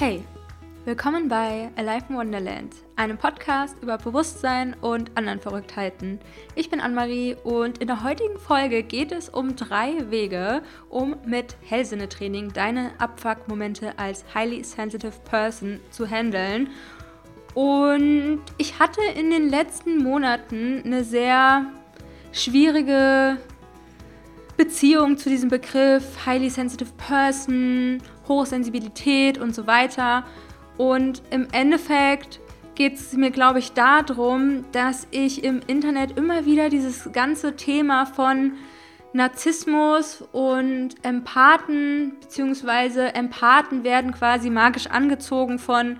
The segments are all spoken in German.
Hey, willkommen bei Alive in Wonderland, einem Podcast über Bewusstsein und anderen Verrücktheiten. Ich bin Anne-Marie und in der heutigen Folge geht es um drei Wege, um mit Hellsinnetraining deine Abfuck-Momente als highly sensitive person zu handeln. Und ich hatte in den letzten Monaten eine sehr schwierige Beziehung zu diesem Begriff highly sensitive person Hochsensibilität und so weiter. Und im Endeffekt geht es mir, glaube ich, darum, dass ich im Internet immer wieder dieses ganze Thema von Narzissmus und Empathen, beziehungsweise Empathen werden quasi magisch angezogen von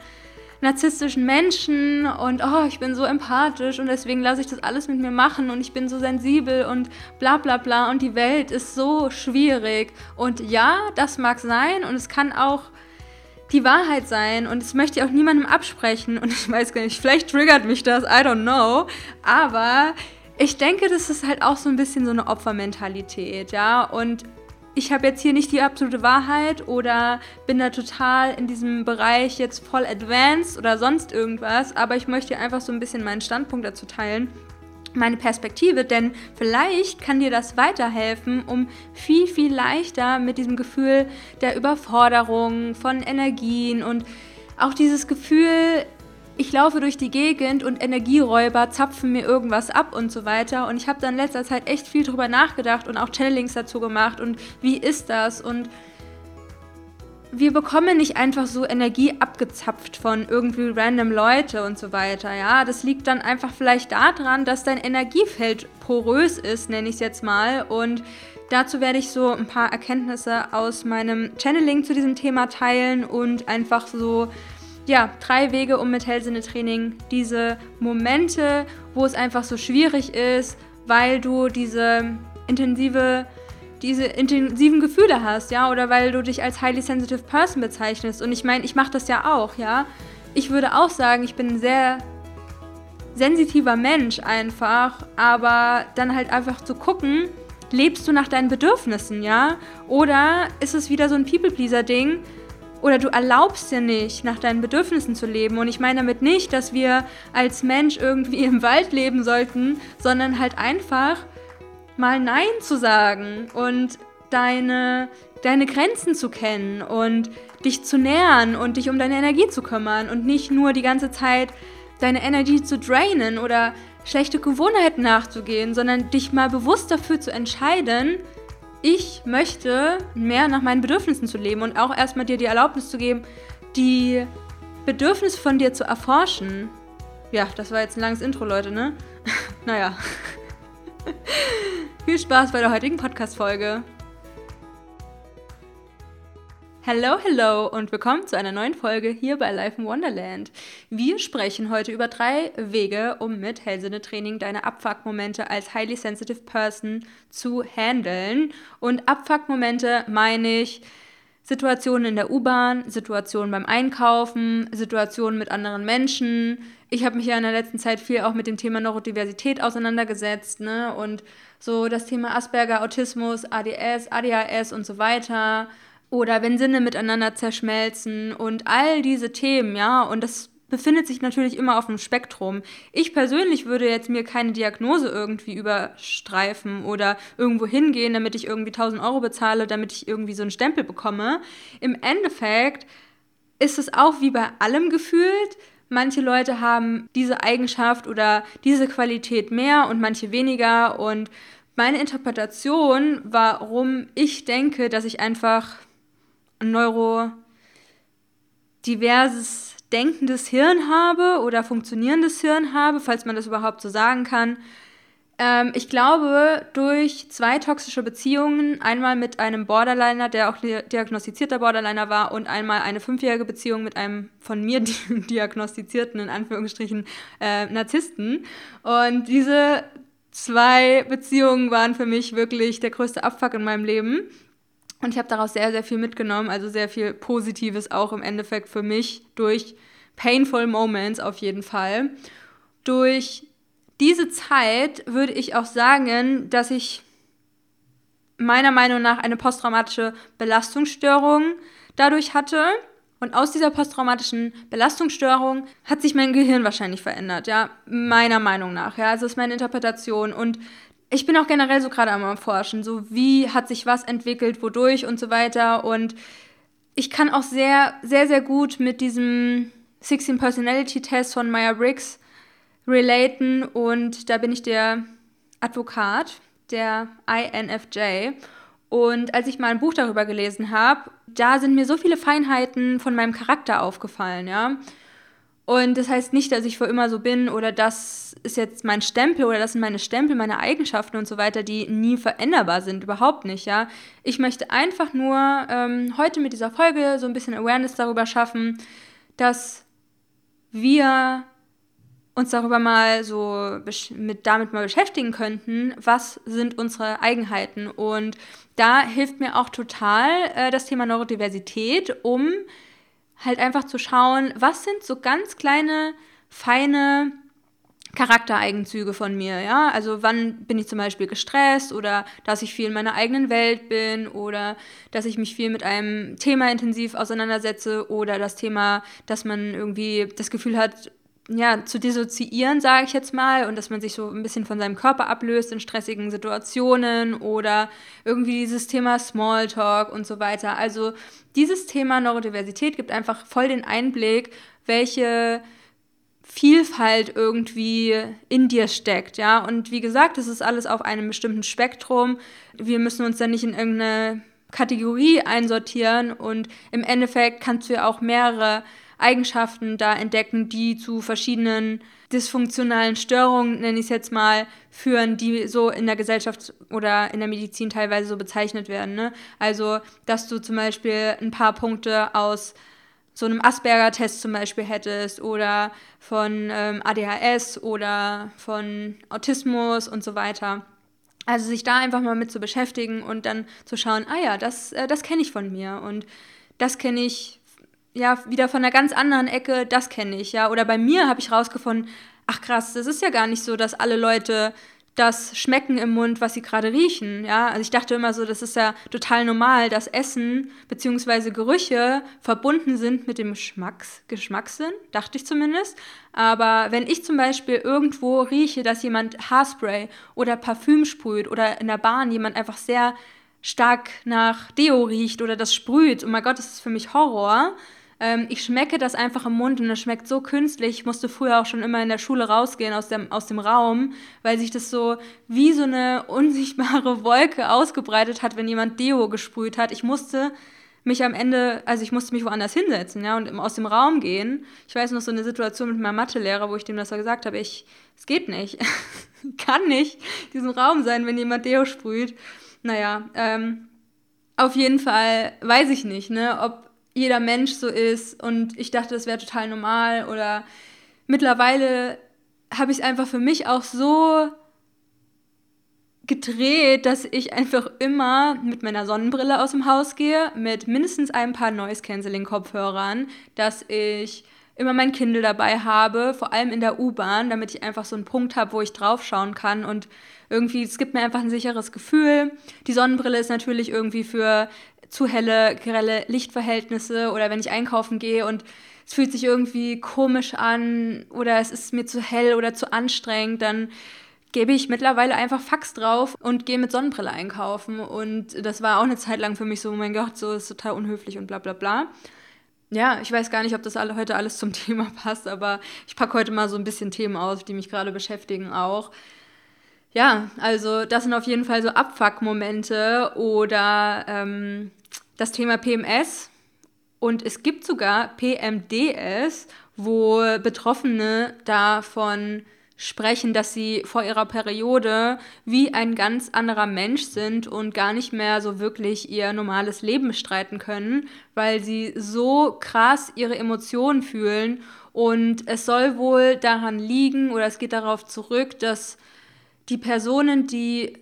narzisstischen Menschen und oh, ich bin so empathisch und deswegen lasse ich das alles mit mir machen und ich bin so sensibel und bla bla bla. Und die Welt ist so schwierig. Und ja, das mag sein und es kann auch die Wahrheit sein und das möchte ich auch niemandem absprechen. Und ich weiß gar nicht, vielleicht triggert mich das, I don't know, aber ich denke, das ist halt auch so ein bisschen so eine Opfermentalität, ja, und ich habe jetzt hier nicht die absolute Wahrheit oder bin da total in diesem Bereich jetzt voll advanced oder sonst irgendwas, aber ich möchte einfach so ein bisschen meinen Standpunkt dazu teilen meine Perspektive, denn vielleicht kann dir das weiterhelfen, um viel, viel leichter mit diesem Gefühl der Überforderung, von Energien und auch dieses Gefühl, ich laufe durch die Gegend und Energieräuber zapfen mir irgendwas ab und so weiter. Und ich habe dann in letzter Zeit echt viel drüber nachgedacht und auch Channelings dazu gemacht und wie ist das und wir bekommen nicht einfach so Energie abgezapft von irgendwie random Leute und so weiter. Ja, das liegt dann einfach vielleicht daran, dass dein Energiefeld porös ist, nenne ich es jetzt mal. Und dazu werde ich so ein paar Erkenntnisse aus meinem Channeling zu diesem Thema teilen und einfach so ja, drei Wege, um mit Hellsinne-Training diese Momente, wo es einfach so schwierig ist, weil du diese intensive diese intensiven Gefühle hast, ja, oder weil du dich als highly sensitive person bezeichnest. Und ich meine, ich mache das ja auch, ja. Ich würde auch sagen, ich bin ein sehr sensitiver Mensch einfach, aber dann halt einfach zu gucken, lebst du nach deinen Bedürfnissen, ja? Oder ist es wieder so ein People-Pleaser-Ding, oder du erlaubst dir nicht, nach deinen Bedürfnissen zu leben. Und ich meine damit nicht, dass wir als Mensch irgendwie im Wald leben sollten, sondern halt einfach mal Nein zu sagen und deine, deine Grenzen zu kennen und dich zu nähern und dich um deine Energie zu kümmern und nicht nur die ganze Zeit deine Energie zu drainen oder schlechte Gewohnheiten nachzugehen, sondern dich mal bewusst dafür zu entscheiden, ich möchte mehr nach meinen Bedürfnissen zu leben und auch erstmal dir die Erlaubnis zu geben, die Bedürfnisse von dir zu erforschen. Ja, das war jetzt ein langes Intro, Leute, ne? naja. Viel Spaß bei der heutigen Podcast-Folge. Hallo, hallo und willkommen zu einer neuen Folge hier bei Life in Wonderland. Wir sprechen heute über drei Wege, um mit Hellsinne-Training deine Abfuck-Momente als highly sensitive person zu handeln. Und Abfuck-Momente meine ich Situationen in der U-Bahn, Situationen beim Einkaufen, Situationen mit anderen Menschen. Ich habe mich ja in der letzten Zeit viel auch mit dem Thema Neurodiversität auseinandergesetzt, ne? Und so das Thema Asperger, Autismus, ADS, ADHS und so weiter oder wenn Sinne miteinander zerschmelzen und all diese Themen, ja, und das befindet sich natürlich immer auf dem Spektrum. Ich persönlich würde jetzt mir keine Diagnose irgendwie überstreifen oder irgendwo hingehen, damit ich irgendwie 1000 Euro bezahle, damit ich irgendwie so einen Stempel bekomme. Im Endeffekt ist es auch wie bei allem gefühlt. Manche Leute haben diese Eigenschaft oder diese Qualität mehr und manche weniger. Und meine Interpretation, warum ich denke, dass ich einfach neurodiverses denkendes Hirn habe oder funktionierendes Hirn habe, falls man das überhaupt so sagen kann. Ähm, ich glaube, durch zwei toxische Beziehungen, einmal mit einem Borderliner, der auch diagnostizierter Borderliner war, und einmal eine fünfjährige Beziehung mit einem von mir diagnostizierten, in Anführungsstrichen, äh, Narzissten. Und diese zwei Beziehungen waren für mich wirklich der größte Abfuck in meinem Leben. Und ich habe daraus sehr, sehr viel mitgenommen, also sehr viel Positives auch im Endeffekt für mich durch Painful Moments auf jeden Fall. Durch diese Zeit würde ich auch sagen, dass ich meiner Meinung nach eine posttraumatische Belastungsstörung dadurch hatte. Und aus dieser posttraumatischen Belastungsstörung hat sich mein Gehirn wahrscheinlich verändert, ja, meiner Meinung nach. Ja, also ist meine Interpretation. Und ich bin auch generell so gerade am Erforschen, so wie hat sich was entwickelt, wodurch und so weiter. Und ich kann auch sehr, sehr, sehr gut mit diesem 16 Personality Test von Meyer-Briggs relaten. Und da bin ich der Advokat, der INFJ. Und als ich mal ein Buch darüber gelesen habe, da sind mir so viele Feinheiten von meinem Charakter aufgefallen, ja. Und das heißt nicht, dass ich für immer so bin oder das ist jetzt mein Stempel oder das sind meine Stempel, meine Eigenschaften und so weiter, die nie veränderbar sind, überhaupt nicht, ja. Ich möchte einfach nur ähm, heute mit dieser Folge so ein bisschen Awareness darüber schaffen, dass wir uns darüber mal so mit damit mal beschäftigen könnten, was sind unsere Eigenheiten und da hilft mir auch total äh, das Thema Neurodiversität, um halt einfach zu schauen, was sind so ganz kleine, feine Charaktereigenzüge von mir, ja? Also wann bin ich zum Beispiel gestresst oder dass ich viel in meiner eigenen Welt bin oder dass ich mich viel mit einem Thema intensiv auseinandersetze oder das Thema, dass man irgendwie das Gefühl hat, ja, zu dissoziieren, sage ich jetzt mal, und dass man sich so ein bisschen von seinem Körper ablöst in stressigen Situationen oder irgendwie dieses Thema Smalltalk und so weiter. Also dieses Thema Neurodiversität gibt einfach voll den Einblick, welche Vielfalt irgendwie in dir steckt, ja. Und wie gesagt, das ist alles auf einem bestimmten Spektrum. Wir müssen uns dann nicht in irgendeine Kategorie einsortieren und im Endeffekt kannst du ja auch mehrere Eigenschaften da entdecken, die zu verschiedenen dysfunktionalen Störungen, nenne ich es jetzt mal, führen, die so in der Gesellschaft oder in der Medizin teilweise so bezeichnet werden. Ne? Also, dass du zum Beispiel ein paar Punkte aus so einem Asperger-Test zum Beispiel hättest oder von ähm, ADHS oder von Autismus und so weiter. Also sich da einfach mal mit zu beschäftigen und dann zu schauen, ah ja, das, äh, das kenne ich von mir und das kenne ich ja, wieder von einer ganz anderen Ecke, das kenne ich, ja. Oder bei mir habe ich rausgefunden, ach krass, das ist ja gar nicht so, dass alle Leute das schmecken im Mund, was sie gerade riechen, ja. Also ich dachte immer so, das ist ja total normal, dass Essen bzw. Gerüche verbunden sind mit dem Geschmacks Geschmackssinn, dachte ich zumindest. Aber wenn ich zum Beispiel irgendwo rieche, dass jemand Haarspray oder Parfüm sprüht oder in der Bahn jemand einfach sehr stark nach Deo riecht oder das sprüht, oh mein Gott, das ist für mich Horror ähm, ich schmecke das einfach im Mund und es schmeckt so künstlich. Ich musste früher auch schon immer in der Schule rausgehen aus dem, aus dem Raum, weil sich das so wie so eine unsichtbare Wolke ausgebreitet hat, wenn jemand Deo gesprüht hat. Ich musste mich am Ende, also ich musste mich woanders hinsetzen, ja, und aus dem Raum gehen. Ich weiß noch so eine Situation mit meinem Mathelehrer, wo ich dem das gesagt habe, ich, es geht nicht, kann nicht diesen Raum sein, wenn jemand Deo sprüht. Naja, ähm, auf jeden Fall weiß ich nicht, ne, ob jeder Mensch so ist und ich dachte, das wäre total normal oder mittlerweile habe ich es einfach für mich auch so gedreht, dass ich einfach immer mit meiner Sonnenbrille aus dem Haus gehe, mit mindestens ein paar Noise-Canceling-Kopfhörern, dass ich immer mein Kindle dabei habe, vor allem in der U-Bahn, damit ich einfach so einen Punkt habe, wo ich draufschauen kann und irgendwie, es gibt mir einfach ein sicheres Gefühl. Die Sonnenbrille ist natürlich irgendwie für zu helle, grelle Lichtverhältnisse oder wenn ich einkaufen gehe und es fühlt sich irgendwie komisch an oder es ist mir zu hell oder zu anstrengend, dann gebe ich mittlerweile einfach Fax drauf und gehe mit Sonnenbrille einkaufen. Und das war auch eine Zeit lang für mich so, oh mein Gott, so ist total unhöflich und bla bla bla. Ja, ich weiß gar nicht, ob das alle, heute alles zum Thema passt, aber ich packe heute mal so ein bisschen Themen aus, die mich gerade beschäftigen auch. Ja, also das sind auf jeden Fall so Abfuck-Momente oder ähm, das Thema PMS und es gibt sogar PMDS, wo Betroffene davon sprechen, dass sie vor ihrer Periode wie ein ganz anderer Mensch sind und gar nicht mehr so wirklich ihr normales Leben bestreiten können, weil sie so krass ihre Emotionen fühlen. Und es soll wohl daran liegen oder es geht darauf zurück, dass die Personen, die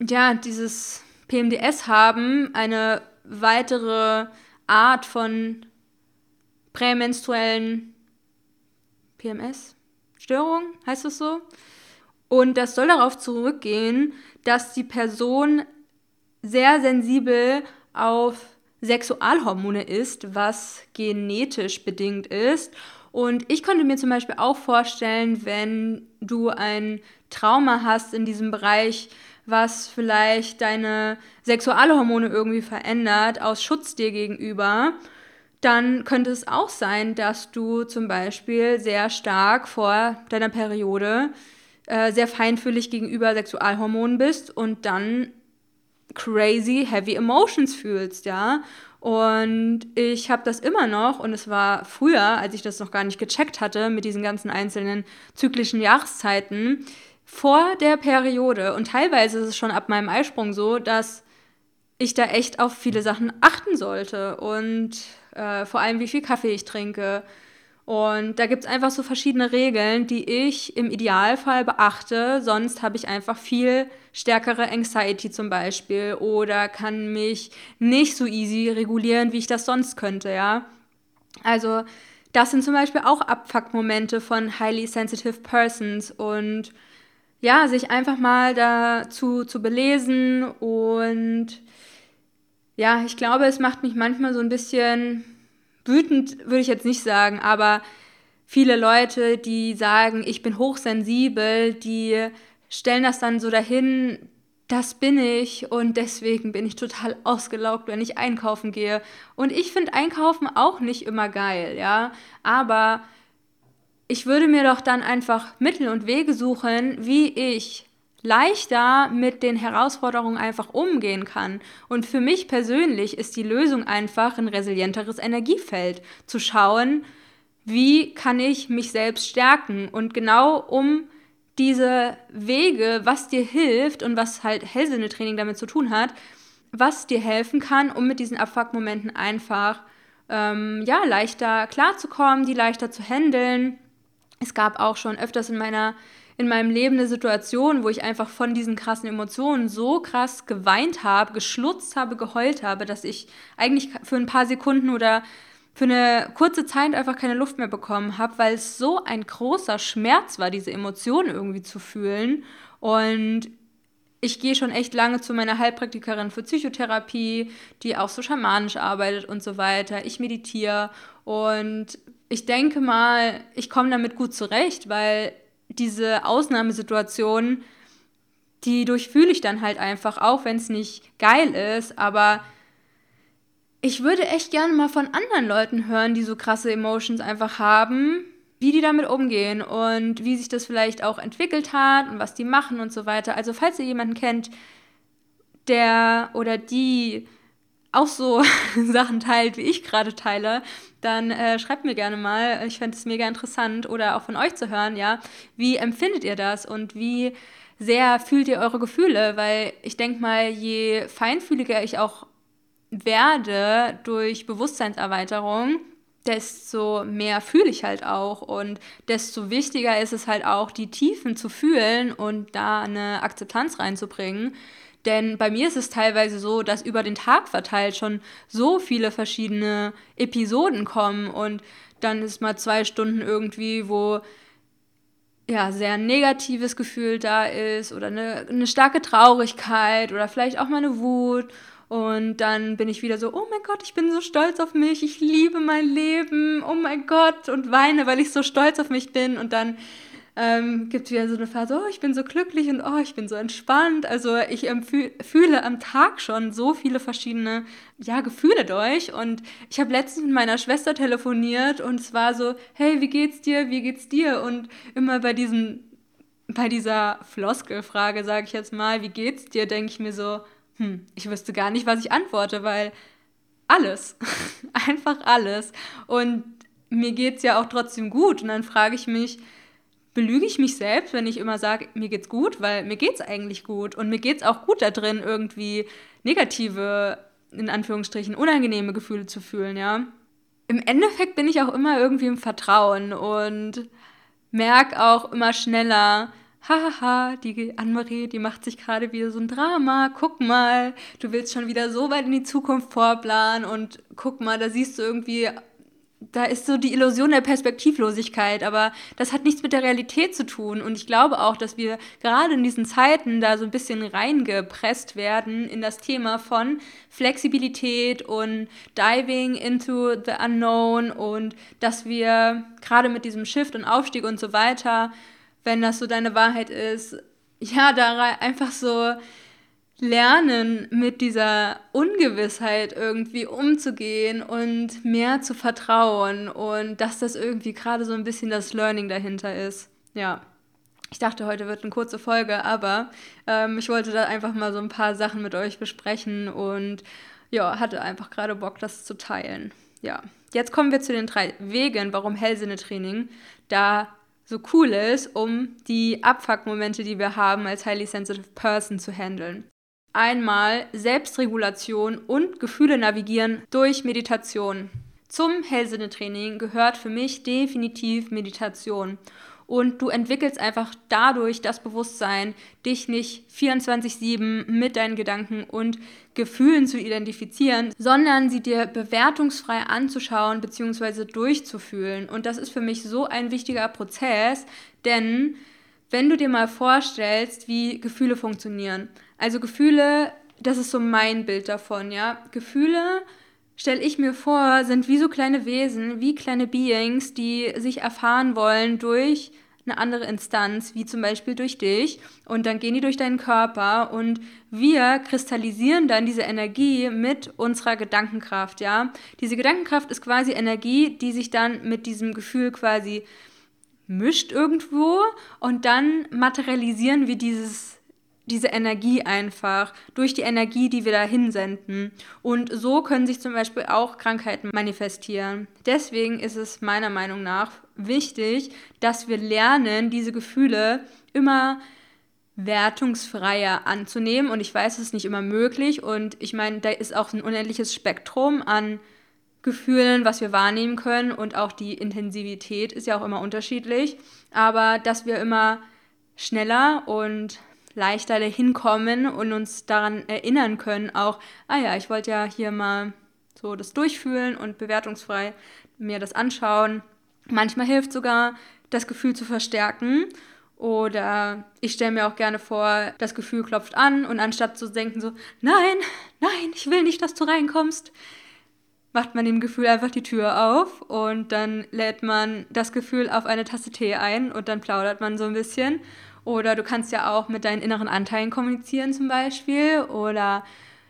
ja dieses PMDS haben, eine weitere Art von prämenstruellen PMS, Störung, heißt das so? Und das soll darauf zurückgehen, dass die Person sehr sensibel auf Sexualhormone isst, was genetisch bedingt ist. Und ich könnte mir zum Beispiel auch vorstellen, wenn du ein Trauma hast in diesem Bereich, was vielleicht deine Sexualhormone irgendwie verändert, aus Schutz dir gegenüber, dann könnte es auch sein, dass du zum Beispiel sehr stark vor deiner Periode äh, sehr feinfühlig gegenüber Sexualhormonen bist und dann crazy heavy emotions fühlst, ja. Und ich habe das immer noch und es war früher, als ich das noch gar nicht gecheckt hatte mit diesen ganzen einzelnen zyklischen Jahreszeiten, vor der Periode und teilweise ist es schon ab meinem Eisprung so, dass ich da echt auf viele Sachen achten sollte und äh, vor allem wie viel Kaffee ich trinke. Und da gibt es einfach so verschiedene Regeln, die ich im Idealfall beachte. Sonst habe ich einfach viel stärkere Anxiety zum Beispiel oder kann mich nicht so easy regulieren, wie ich das sonst könnte, ja. Also das sind zum Beispiel auch Abfuck-Momente von highly sensitive persons und ja, sich einfach mal dazu zu belesen und ja, ich glaube, es macht mich manchmal so ein bisschen wütend, würde ich jetzt nicht sagen, aber viele Leute, die sagen, ich bin hochsensibel, die stellen das dann so dahin, das bin ich und deswegen bin ich total ausgelaugt, wenn ich einkaufen gehe. Und ich finde Einkaufen auch nicht immer geil, ja, aber ich würde mir doch dann einfach Mittel und Wege suchen, wie ich leichter mit den Herausforderungen einfach umgehen kann. Und für mich persönlich ist die Lösung einfach ein resilienteres Energiefeld. Zu schauen, wie kann ich mich selbst stärken. Und genau um diese Wege, was dir hilft und was halt Hellsinnetraining damit zu tun hat, was dir helfen kann, um mit diesen Abfuck-Momenten einfach ähm, ja, leichter klarzukommen, die leichter zu handeln es gab auch schon öfters in meiner in meinem Leben eine Situation, wo ich einfach von diesen krassen Emotionen so krass geweint habe, geschlutzt habe, geheult habe, dass ich eigentlich für ein paar Sekunden oder für eine kurze Zeit einfach keine Luft mehr bekommen habe, weil es so ein großer Schmerz war, diese Emotionen irgendwie zu fühlen. Und ich gehe schon echt lange zu meiner Heilpraktikerin für Psychotherapie, die auch so schamanisch arbeitet und so weiter. Ich meditiere und ich denke mal, ich komme damit gut zurecht, weil diese Ausnahmesituation, die durchfühle ich dann halt einfach, auch wenn es nicht geil ist, aber ich würde echt gerne mal von anderen Leuten hören, die so krasse Emotions einfach haben, wie die damit umgehen und wie sich das vielleicht auch entwickelt hat und was die machen und so weiter. Also falls ihr jemanden kennt, der oder die auch so Sachen teilt, wie ich gerade teile, dann äh, schreibt mir gerne mal. Ich fände es mega interessant oder auch von euch zu hören, ja. Wie empfindet ihr das und wie sehr fühlt ihr eure Gefühle? Weil ich denke mal, je feinfühliger ich auch werde durch Bewusstseinserweiterung, desto mehr fühle ich halt auch und desto wichtiger ist es halt auch, die Tiefen zu fühlen und da eine Akzeptanz reinzubringen. Denn bei mir ist es teilweise so, dass über den Tag verteilt schon so viele verschiedene Episoden kommen und dann ist mal zwei Stunden irgendwie, wo ja, sehr negatives Gefühl da ist oder eine, eine starke Traurigkeit oder vielleicht auch mal eine Wut. Und dann bin ich wieder so, oh mein Gott, ich bin so stolz auf mich, ich liebe mein Leben, oh mein Gott, und weine, weil ich so stolz auf mich bin. Und dann ähm, gibt wieder so eine Phase, oh, ich bin so glücklich und oh, ich bin so entspannt. Also ich fühle am Tag schon so viele verschiedene ja, Gefühle durch. Und ich habe letztens mit meiner Schwester telefoniert und es war so, hey, wie geht's dir? Wie geht's dir? Und immer bei diesen, bei dieser Floskelfrage, sage ich jetzt mal, wie geht's dir, denke ich mir so, hm, ich wüsste gar nicht, was ich antworte, weil alles, einfach alles. Und mir geht es ja auch trotzdem gut. Und dann frage ich mich, belüge ich mich selbst, wenn ich immer sage, mir geht's gut, weil mir geht's eigentlich gut und mir geht's auch gut da drin, irgendwie negative, in Anführungsstrichen, unangenehme Gefühle zu fühlen, ja. Im Endeffekt bin ich auch immer irgendwie im Vertrauen und merke auch immer schneller, hahaha, die Annemarie, die macht sich gerade wieder so ein Drama, guck mal, du willst schon wieder so weit in die Zukunft vorplanen und guck mal, da siehst du irgendwie da ist so die Illusion der Perspektivlosigkeit, aber das hat nichts mit der Realität zu tun. Und ich glaube auch, dass wir gerade in diesen Zeiten da so ein bisschen reingepresst werden in das Thema von Flexibilität und Diving into the Unknown und dass wir gerade mit diesem Shift und Aufstieg und so weiter, wenn das so deine Wahrheit ist, ja, da einfach so lernen, mit dieser Ungewissheit irgendwie umzugehen und mehr zu vertrauen und dass das irgendwie gerade so ein bisschen das Learning dahinter ist. Ja. Ich dachte, heute wird eine kurze Folge, aber ähm, ich wollte da einfach mal so ein paar Sachen mit euch besprechen und ja, hatte einfach gerade Bock, das zu teilen. Ja, jetzt kommen wir zu den drei Wegen, warum Hellsinnetraining da so cool ist, um die Abfuck-Momente, die wir haben, als highly sensitive person zu handeln einmal Selbstregulation und Gefühle navigieren durch Meditation. Zum Hellsinnetraining gehört für mich definitiv Meditation. Und du entwickelst einfach dadurch das Bewusstsein, dich nicht 24-7 mit deinen Gedanken und Gefühlen zu identifizieren, sondern sie dir bewertungsfrei anzuschauen bzw. durchzufühlen. Und das ist für mich so ein wichtiger Prozess, denn wenn du dir mal vorstellst, wie Gefühle funktionieren. Also Gefühle, das ist so mein Bild davon, ja. Gefühle, stelle ich mir vor, sind wie so kleine Wesen, wie kleine Beings, die sich erfahren wollen durch eine andere Instanz, wie zum Beispiel durch dich. Und dann gehen die durch deinen Körper und wir kristallisieren dann diese Energie mit unserer Gedankenkraft, ja. Diese Gedankenkraft ist quasi Energie, die sich dann mit diesem Gefühl quasi mischt irgendwo und dann materialisieren wir dieses, diese Energie einfach durch die Energie, die wir da hinsenden. Und so können sich zum Beispiel auch Krankheiten manifestieren. Deswegen ist es meiner Meinung nach wichtig, dass wir lernen, diese Gefühle immer wertungsfreier anzunehmen. Und ich weiß, es ist nicht immer möglich. Und ich meine, da ist auch ein unendliches Spektrum an Gefühlen, was wir wahrnehmen können und auch die Intensivität ist ja auch immer unterschiedlich, aber dass wir immer schneller und leichter dahin kommen und uns daran erinnern können, auch, ah ja, ich wollte ja hier mal so das durchfühlen und bewertungsfrei mir das anschauen. Manchmal hilft sogar, das Gefühl zu verstärken. Oder ich stelle mir auch gerne vor, das Gefühl klopft an und anstatt zu denken so, nein, nein, ich will nicht, dass du reinkommst, macht man dem Gefühl einfach die Tür auf und dann lädt man das Gefühl auf eine Tasse Tee ein und dann plaudert man so ein bisschen. Oder du kannst ja auch mit deinen inneren Anteilen kommunizieren zum Beispiel. Oder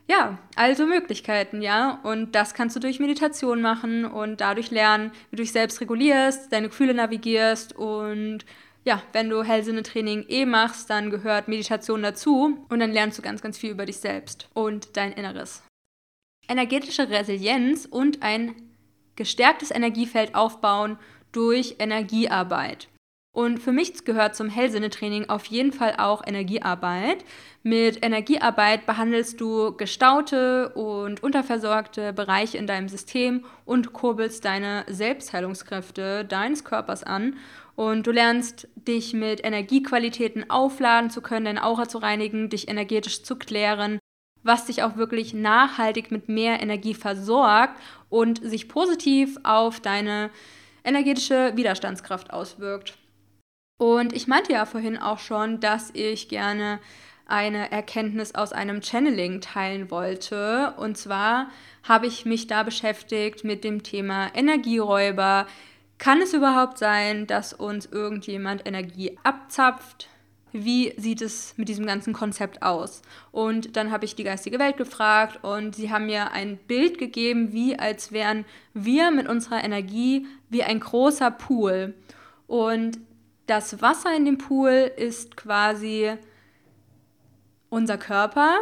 ja, also Möglichkeiten, ja. Und das kannst du durch Meditation machen und dadurch lernen, wie du dich selbst regulierst, deine Gefühle navigierst und ja, wenn du Hellsinne-Training eh machst, dann gehört Meditation dazu und dann lernst du ganz, ganz viel über dich selbst und dein Inneres energetische Resilienz und ein gestärktes Energiefeld aufbauen durch Energiearbeit. Und für mich gehört zum Hellsinnetraining auf jeden Fall auch Energiearbeit. Mit Energiearbeit behandelst du gestaute und unterversorgte Bereiche in deinem System und kurbelst deine Selbstheilungskräfte deines Körpers an. Und du lernst dich mit Energiequalitäten aufladen zu können, deine Aura zu reinigen, dich energetisch zu klären was dich auch wirklich nachhaltig mit mehr Energie versorgt und sich positiv auf deine energetische Widerstandskraft auswirkt. Und ich meinte ja vorhin auch schon, dass ich gerne eine Erkenntnis aus einem Channeling teilen wollte. Und zwar habe ich mich da beschäftigt mit dem Thema Energieräuber. Kann es überhaupt sein, dass uns irgendjemand Energie abzapft? wie sieht es mit diesem ganzen Konzept aus? Und dann habe ich die geistige Welt gefragt und sie haben mir ein Bild gegeben, wie als wären wir mit unserer Energie wie ein großer Pool. Und das Wasser in dem Pool ist quasi unser Körper.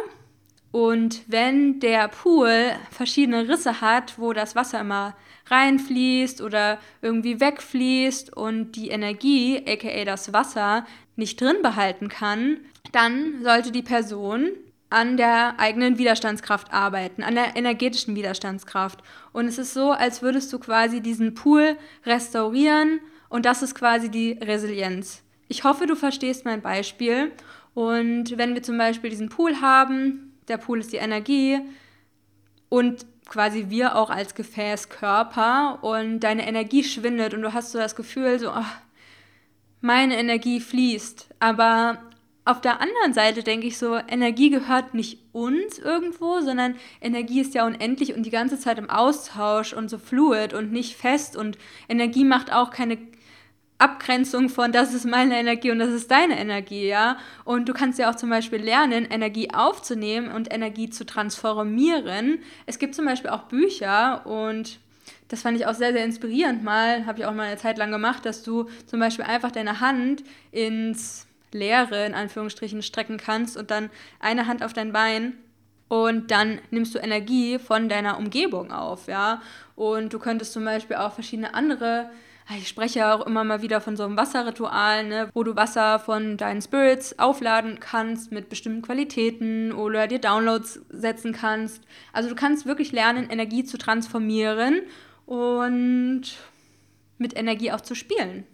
Und wenn der Pool verschiedene Risse hat, wo das Wasser immer reinfließt oder irgendwie wegfließt und die Energie, aka das Wasser, nicht drin behalten kann, dann sollte die Person an der eigenen Widerstandskraft arbeiten, an der energetischen Widerstandskraft. Und es ist so, als würdest du quasi diesen Pool restaurieren und das ist quasi die Resilienz. Ich hoffe, du verstehst mein Beispiel. Und wenn wir zum Beispiel diesen Pool haben, der Pool ist die Energie und quasi wir auch als Gefäßkörper und deine Energie schwindet und du hast so das Gefühl, so, ach, meine Energie fließt. Aber auf der anderen Seite denke ich so, Energie gehört nicht uns irgendwo, sondern Energie ist ja unendlich und die ganze Zeit im Austausch und so fluid und nicht fest und Energie macht auch keine Abgrenzung von, das ist meine Energie und das ist deine Energie, ja. Und du kannst ja auch zum Beispiel lernen, Energie aufzunehmen und Energie zu transformieren. Es gibt zum Beispiel auch Bücher und das fand ich auch sehr, sehr inspirierend mal, habe ich auch mal eine Zeit lang gemacht, dass du zum Beispiel einfach deine Hand ins Leere in Anführungsstrichen strecken kannst und dann eine Hand auf dein Bein und dann nimmst du Energie von deiner Umgebung auf, ja. Und du könntest zum Beispiel auch verschiedene andere ich spreche auch immer mal wieder von so einem Wasserritual, ne, wo du Wasser von deinen Spirits aufladen kannst mit bestimmten Qualitäten oder dir Downloads setzen kannst. Also du kannst wirklich lernen, Energie zu transformieren und mit Energie auch zu spielen.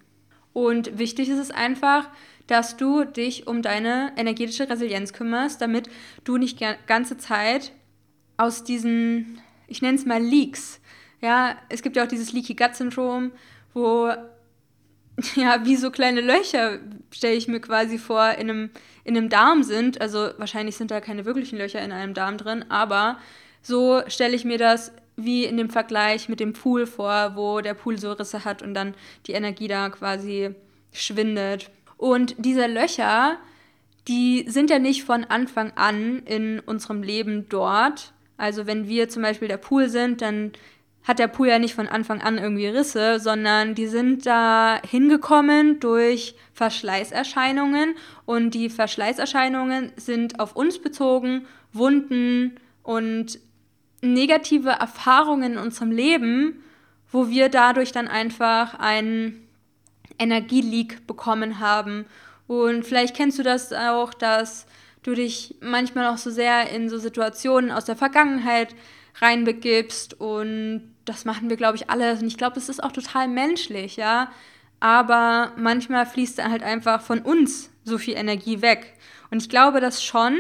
Und wichtig ist es einfach, dass du dich um deine energetische Resilienz kümmerst, damit du nicht die ganze Zeit aus diesen, ich nenne es mal Leaks, ja, es gibt ja auch dieses Leaky Gut Syndrom, wo ja, wie so kleine Löcher, stelle ich mir quasi vor, in einem, in einem Darm sind. Also wahrscheinlich sind da keine wirklichen Löcher in einem Darm drin, aber so stelle ich mir das wie in dem Vergleich mit dem Pool vor, wo der Pool so Risse hat und dann die Energie da quasi schwindet. Und diese Löcher, die sind ja nicht von Anfang an in unserem Leben dort. Also wenn wir zum Beispiel der Pool sind, dann hat der Pool ja nicht von Anfang an irgendwie Risse, sondern die sind da hingekommen durch Verschleißerscheinungen und die Verschleißerscheinungen sind auf uns bezogen, Wunden und negative Erfahrungen in unserem Leben, wo wir dadurch dann einfach einen Energieleak bekommen haben. Und vielleicht kennst du das auch, dass du dich manchmal auch so sehr in so Situationen aus der Vergangenheit reinbegibst und das machen wir, glaube ich, alle. Und ich glaube, das ist auch total menschlich, ja. Aber manchmal fließt dann halt einfach von uns so viel Energie weg. Und ich glaube das schon,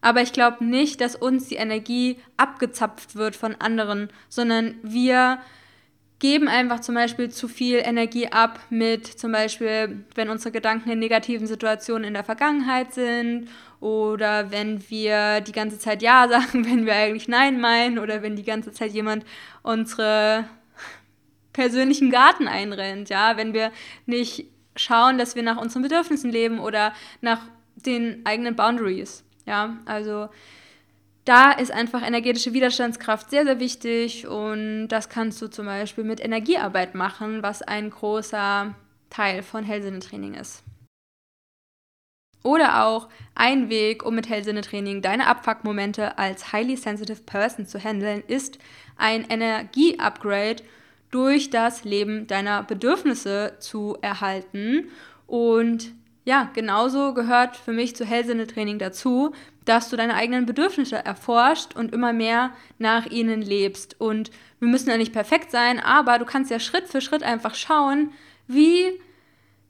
aber ich glaube nicht, dass uns die Energie abgezapft wird von anderen, sondern wir geben einfach zum Beispiel zu viel Energie ab mit zum Beispiel, wenn unsere Gedanken in negativen Situationen in der Vergangenheit sind oder wenn wir die ganze Zeit Ja sagen, wenn wir eigentlich Nein meinen. Oder wenn die ganze Zeit jemand unsere persönlichen Garten einrennt, ja, wenn wir nicht schauen, dass wir nach unseren Bedürfnissen leben oder nach den eigenen Boundaries, ja, also da ist einfach energetische Widerstandskraft sehr, sehr wichtig. Und das kannst du zum Beispiel mit Energiearbeit machen, was ein großer Teil von Hellsinnetraining ist. Oder auch ein Weg, um mit Hellsinnetraining deine Abfuckmomente als highly sensitive person zu handeln, ist ein Energie-Upgrade durch das Leben deiner Bedürfnisse zu erhalten. Und ja, genauso gehört für mich zu Hellsinnetraining dazu, dass du deine eigenen Bedürfnisse erforscht und immer mehr nach ihnen lebst. Und wir müssen ja nicht perfekt sein, aber du kannst ja Schritt für Schritt einfach schauen, wie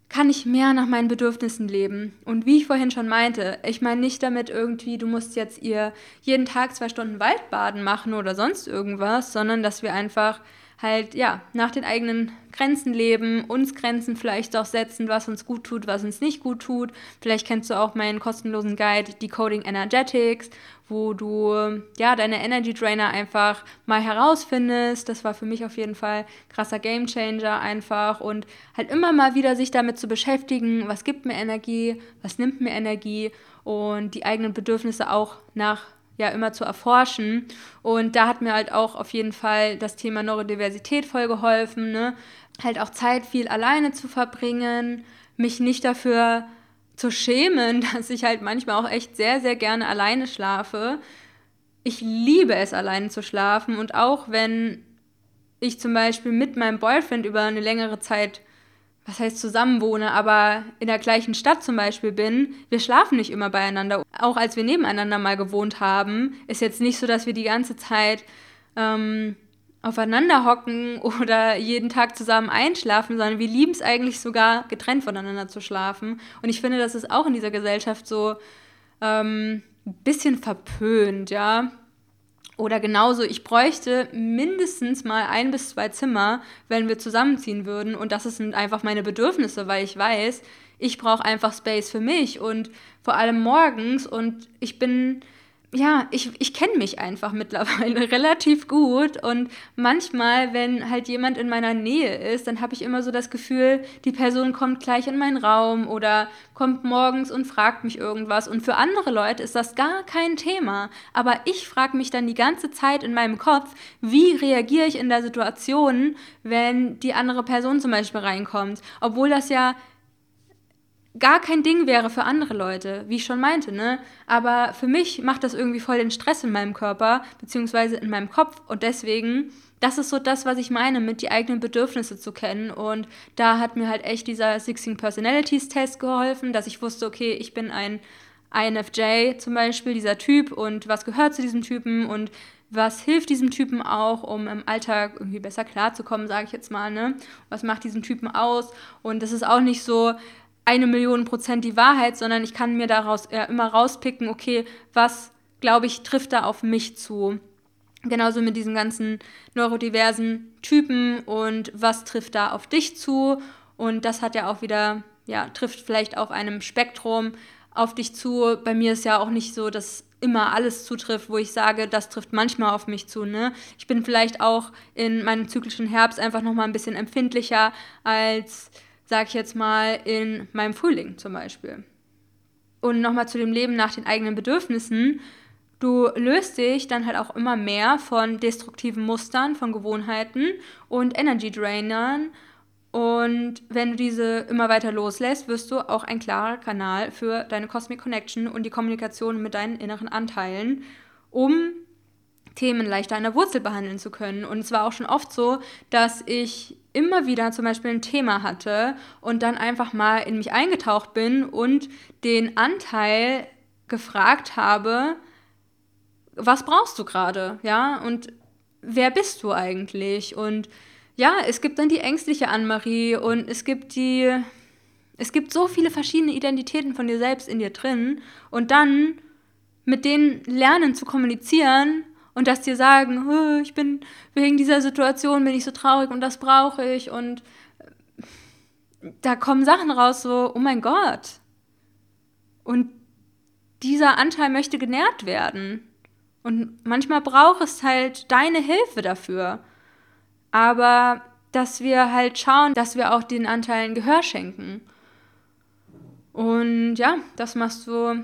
kann ich mehr nach meinen Bedürfnissen leben. Und wie ich vorhin schon meinte, ich meine nicht damit irgendwie, du musst jetzt ihr jeden Tag zwei Stunden Waldbaden machen oder sonst irgendwas, sondern dass wir einfach halt, ja, nach den eigenen Grenzen leben, uns Grenzen vielleicht auch setzen, was uns gut tut, was uns nicht gut tut. Vielleicht kennst du auch meinen kostenlosen Guide Decoding Energetics, wo du, ja, deine Energy Drainer einfach mal herausfindest. Das war für mich auf jeden Fall krasser Game Changer einfach und halt immer mal wieder sich damit zu beschäftigen, was gibt mir Energie, was nimmt mir Energie und die eigenen Bedürfnisse auch nach ja immer zu erforschen. Und da hat mir halt auch auf jeden Fall das Thema Neurodiversität voll geholfen, ne? Halt auch Zeit viel alleine zu verbringen, mich nicht dafür zu schämen, dass ich halt manchmal auch echt sehr, sehr gerne alleine schlafe. Ich liebe es, alleine zu schlafen. Und auch wenn ich zum Beispiel mit meinem Boyfriend über eine längere Zeit was heißt zusammenwohne, aber in der gleichen Stadt zum Beispiel bin, wir schlafen nicht immer beieinander. Auch als wir nebeneinander mal gewohnt haben, ist jetzt nicht so, dass wir die ganze Zeit ähm, aufeinander hocken oder jeden Tag zusammen einschlafen, sondern wir lieben es eigentlich sogar, getrennt voneinander zu schlafen. Und ich finde, das ist auch in dieser Gesellschaft so ähm, ein bisschen verpönt, ja. Oder genauso, ich bräuchte mindestens mal ein bis zwei Zimmer, wenn wir zusammenziehen würden. Und das sind einfach meine Bedürfnisse, weil ich weiß, ich brauche einfach Space für mich und vor allem morgens. Und ich bin ja, ich, ich kenne mich einfach mittlerweile relativ gut. Und manchmal, wenn halt jemand in meiner Nähe ist, dann habe ich immer so das Gefühl, die Person kommt gleich in meinen Raum oder kommt morgens und fragt mich irgendwas. Und für andere Leute ist das gar kein Thema, aber ich frage mich dann die ganze Zeit in meinem Kopf, wie reagiere ich in der Situation, wenn die andere Person zum Beispiel reinkommt, obwohl das ja gar kein Ding wäre für andere Leute, wie ich schon meinte, ne? Aber für mich macht das irgendwie voll den Stress in meinem Körper, beziehungsweise in meinem Kopf. Und deswegen, das ist so das, was ich meine, mit die eigenen Bedürfnisse zu kennen. Und da hat mir halt echt dieser 16 Personalities Test geholfen, dass ich wusste, okay, ich bin ein INFJ zum Beispiel, dieser Typ und was gehört zu diesem Typen und was hilft diesem Typen auch, um im Alltag irgendwie besser klarzukommen, sage ich jetzt mal, ne? Was macht diesen Typen aus? Und das ist auch nicht so, eine Million Prozent die Wahrheit, sondern ich kann mir daraus ja, immer rauspicken, okay, was, glaube ich, trifft da auf mich zu. Genauso mit diesen ganzen neurodiversen Typen und was trifft da auf dich zu. Und das hat ja auch wieder, ja, trifft vielleicht auf einem Spektrum auf dich zu. Bei mir ist ja auch nicht so, dass immer alles zutrifft, wo ich sage, das trifft manchmal auf mich zu. Ne? Ich bin vielleicht auch in meinem zyklischen Herbst einfach nochmal ein bisschen empfindlicher als sag ich jetzt mal, in meinem Frühling zum Beispiel. Und nochmal zu dem Leben nach den eigenen Bedürfnissen. Du löst dich dann halt auch immer mehr von destruktiven Mustern, von Gewohnheiten und Energy Drainern. Und wenn du diese immer weiter loslässt, wirst du auch ein klarer Kanal für deine Cosmic Connection und die Kommunikation mit deinen inneren Anteilen, um Themen leichter an der Wurzel behandeln zu können. Und es war auch schon oft so, dass ich immer wieder zum Beispiel ein Thema hatte und dann einfach mal in mich eingetaucht bin und den Anteil gefragt habe, was brauchst du gerade, ja, und wer bist du eigentlich? Und ja, es gibt dann die ängstliche Anne-Marie und es gibt die, es gibt so viele verschiedene Identitäten von dir selbst in dir drin und dann mit denen lernen zu kommunizieren und dass dir sagen, ich bin wegen dieser Situation bin ich so traurig und das brauche ich und äh, da kommen Sachen raus so, oh mein Gott. Und dieser Anteil möchte genährt werden. Und manchmal braucht es halt deine Hilfe dafür. Aber dass wir halt schauen, dass wir auch den Anteilen Gehör schenken. Und ja, das machst du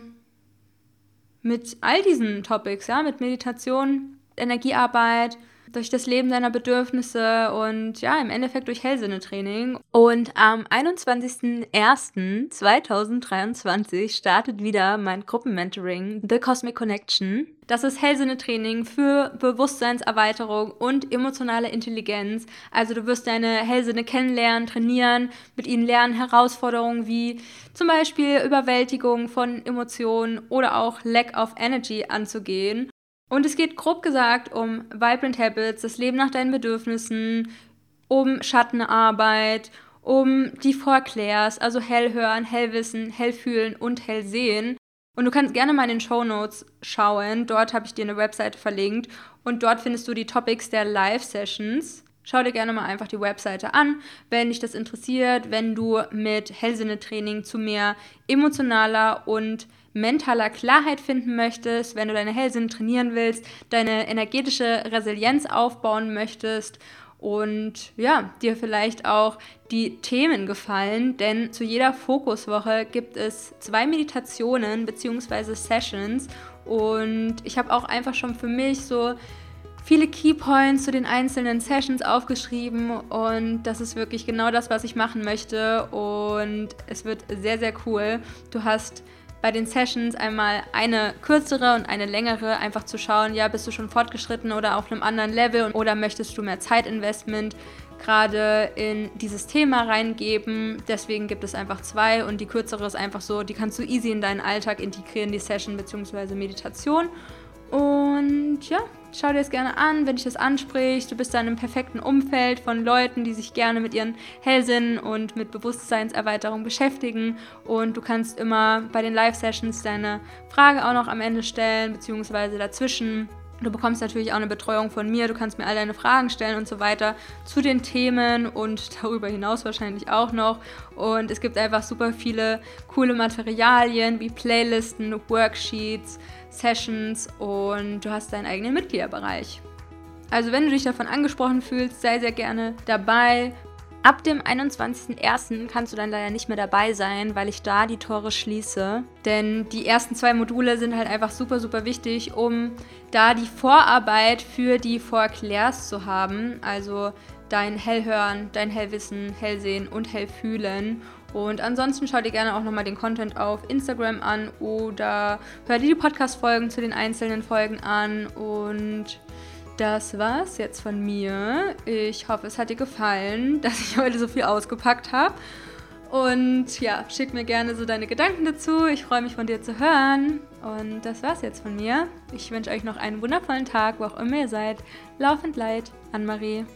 mit all diesen Topics, ja, mit Meditation, Energiearbeit, durch das Leben deiner Bedürfnisse und ja, im Endeffekt durch Hellsinnetraining. Und am 21.01.2023 startet wieder mein Gruppenmentoring The Cosmic Connection. Das ist Hellsinnetraining für Bewusstseinserweiterung und emotionale Intelligenz. Also du wirst deine Hellsinne kennenlernen, trainieren, mit ihnen lernen Herausforderungen wie zum Beispiel Überwältigung von Emotionen oder auch Lack of Energy anzugehen. Und es geht grob gesagt um Vibrant Habits, das Leben nach deinen Bedürfnissen, um Schattenarbeit, um die Four Clairs, also hellhören, hellwissen, hellfühlen und hellsehen. Und du kannst gerne mal in den Show Notes schauen. Dort habe ich dir eine Webseite verlinkt und dort findest du die Topics der Live-Sessions. Schau dir gerne mal einfach die Webseite an, wenn dich das interessiert, wenn du mit Hellsinne-Training zu mehr emotionaler und mentaler Klarheit finden möchtest, wenn du deine Hellsinne trainieren willst, deine energetische Resilienz aufbauen möchtest und ja, dir vielleicht auch die Themen gefallen, denn zu jeder Fokuswoche gibt es zwei Meditationen bzw. Sessions und ich habe auch einfach schon für mich so viele Keypoints zu den einzelnen Sessions aufgeschrieben und das ist wirklich genau das, was ich machen möchte und es wird sehr, sehr cool. Du hast bei den Sessions einmal eine kürzere und eine längere, einfach zu schauen, ja, bist du schon fortgeschritten oder auf einem anderen Level oder möchtest du mehr Zeitinvestment gerade in dieses Thema reingeben. Deswegen gibt es einfach zwei und die kürzere ist einfach so, die kannst du easy in deinen Alltag integrieren, die Session bzw. Meditation. Und ja, schau dir das gerne an, wenn dich das anspricht. Du bist da in einem perfekten Umfeld von Leuten, die sich gerne mit ihren Hellsinn und mit Bewusstseinserweiterung beschäftigen. Und du kannst immer bei den Live-Sessions deine Frage auch noch am Ende stellen, beziehungsweise dazwischen. Du bekommst natürlich auch eine Betreuung von mir, du kannst mir all deine Fragen stellen und so weiter zu den Themen und darüber hinaus wahrscheinlich auch noch. Und es gibt einfach super viele coole Materialien wie Playlisten, Worksheets, Sessions und du hast deinen eigenen Mitgliederbereich. Also wenn du dich davon angesprochen fühlst, sei sehr gerne dabei. Ab dem 21.01. kannst du dann leider nicht mehr dabei sein, weil ich da die Tore schließe. Denn die ersten zwei Module sind halt einfach super, super wichtig, um da die Vorarbeit für die Vorklärs zu haben. Also dein Hellhören, dein Hellwissen, Hellsehen und Hellfühlen. Und ansonsten schau dir gerne auch nochmal den Content auf Instagram an oder hör dir die Podcast-Folgen zu den einzelnen Folgen an und das war's jetzt von mir. Ich hoffe, es hat dir gefallen, dass ich heute so viel ausgepackt habe. Und ja, schick mir gerne so deine Gedanken dazu. Ich freue mich von dir zu hören. Und das war's jetzt von mir. Ich wünsche euch noch einen wundervollen Tag, wo auch immer ihr seid. Laufend leid, Anne-Marie.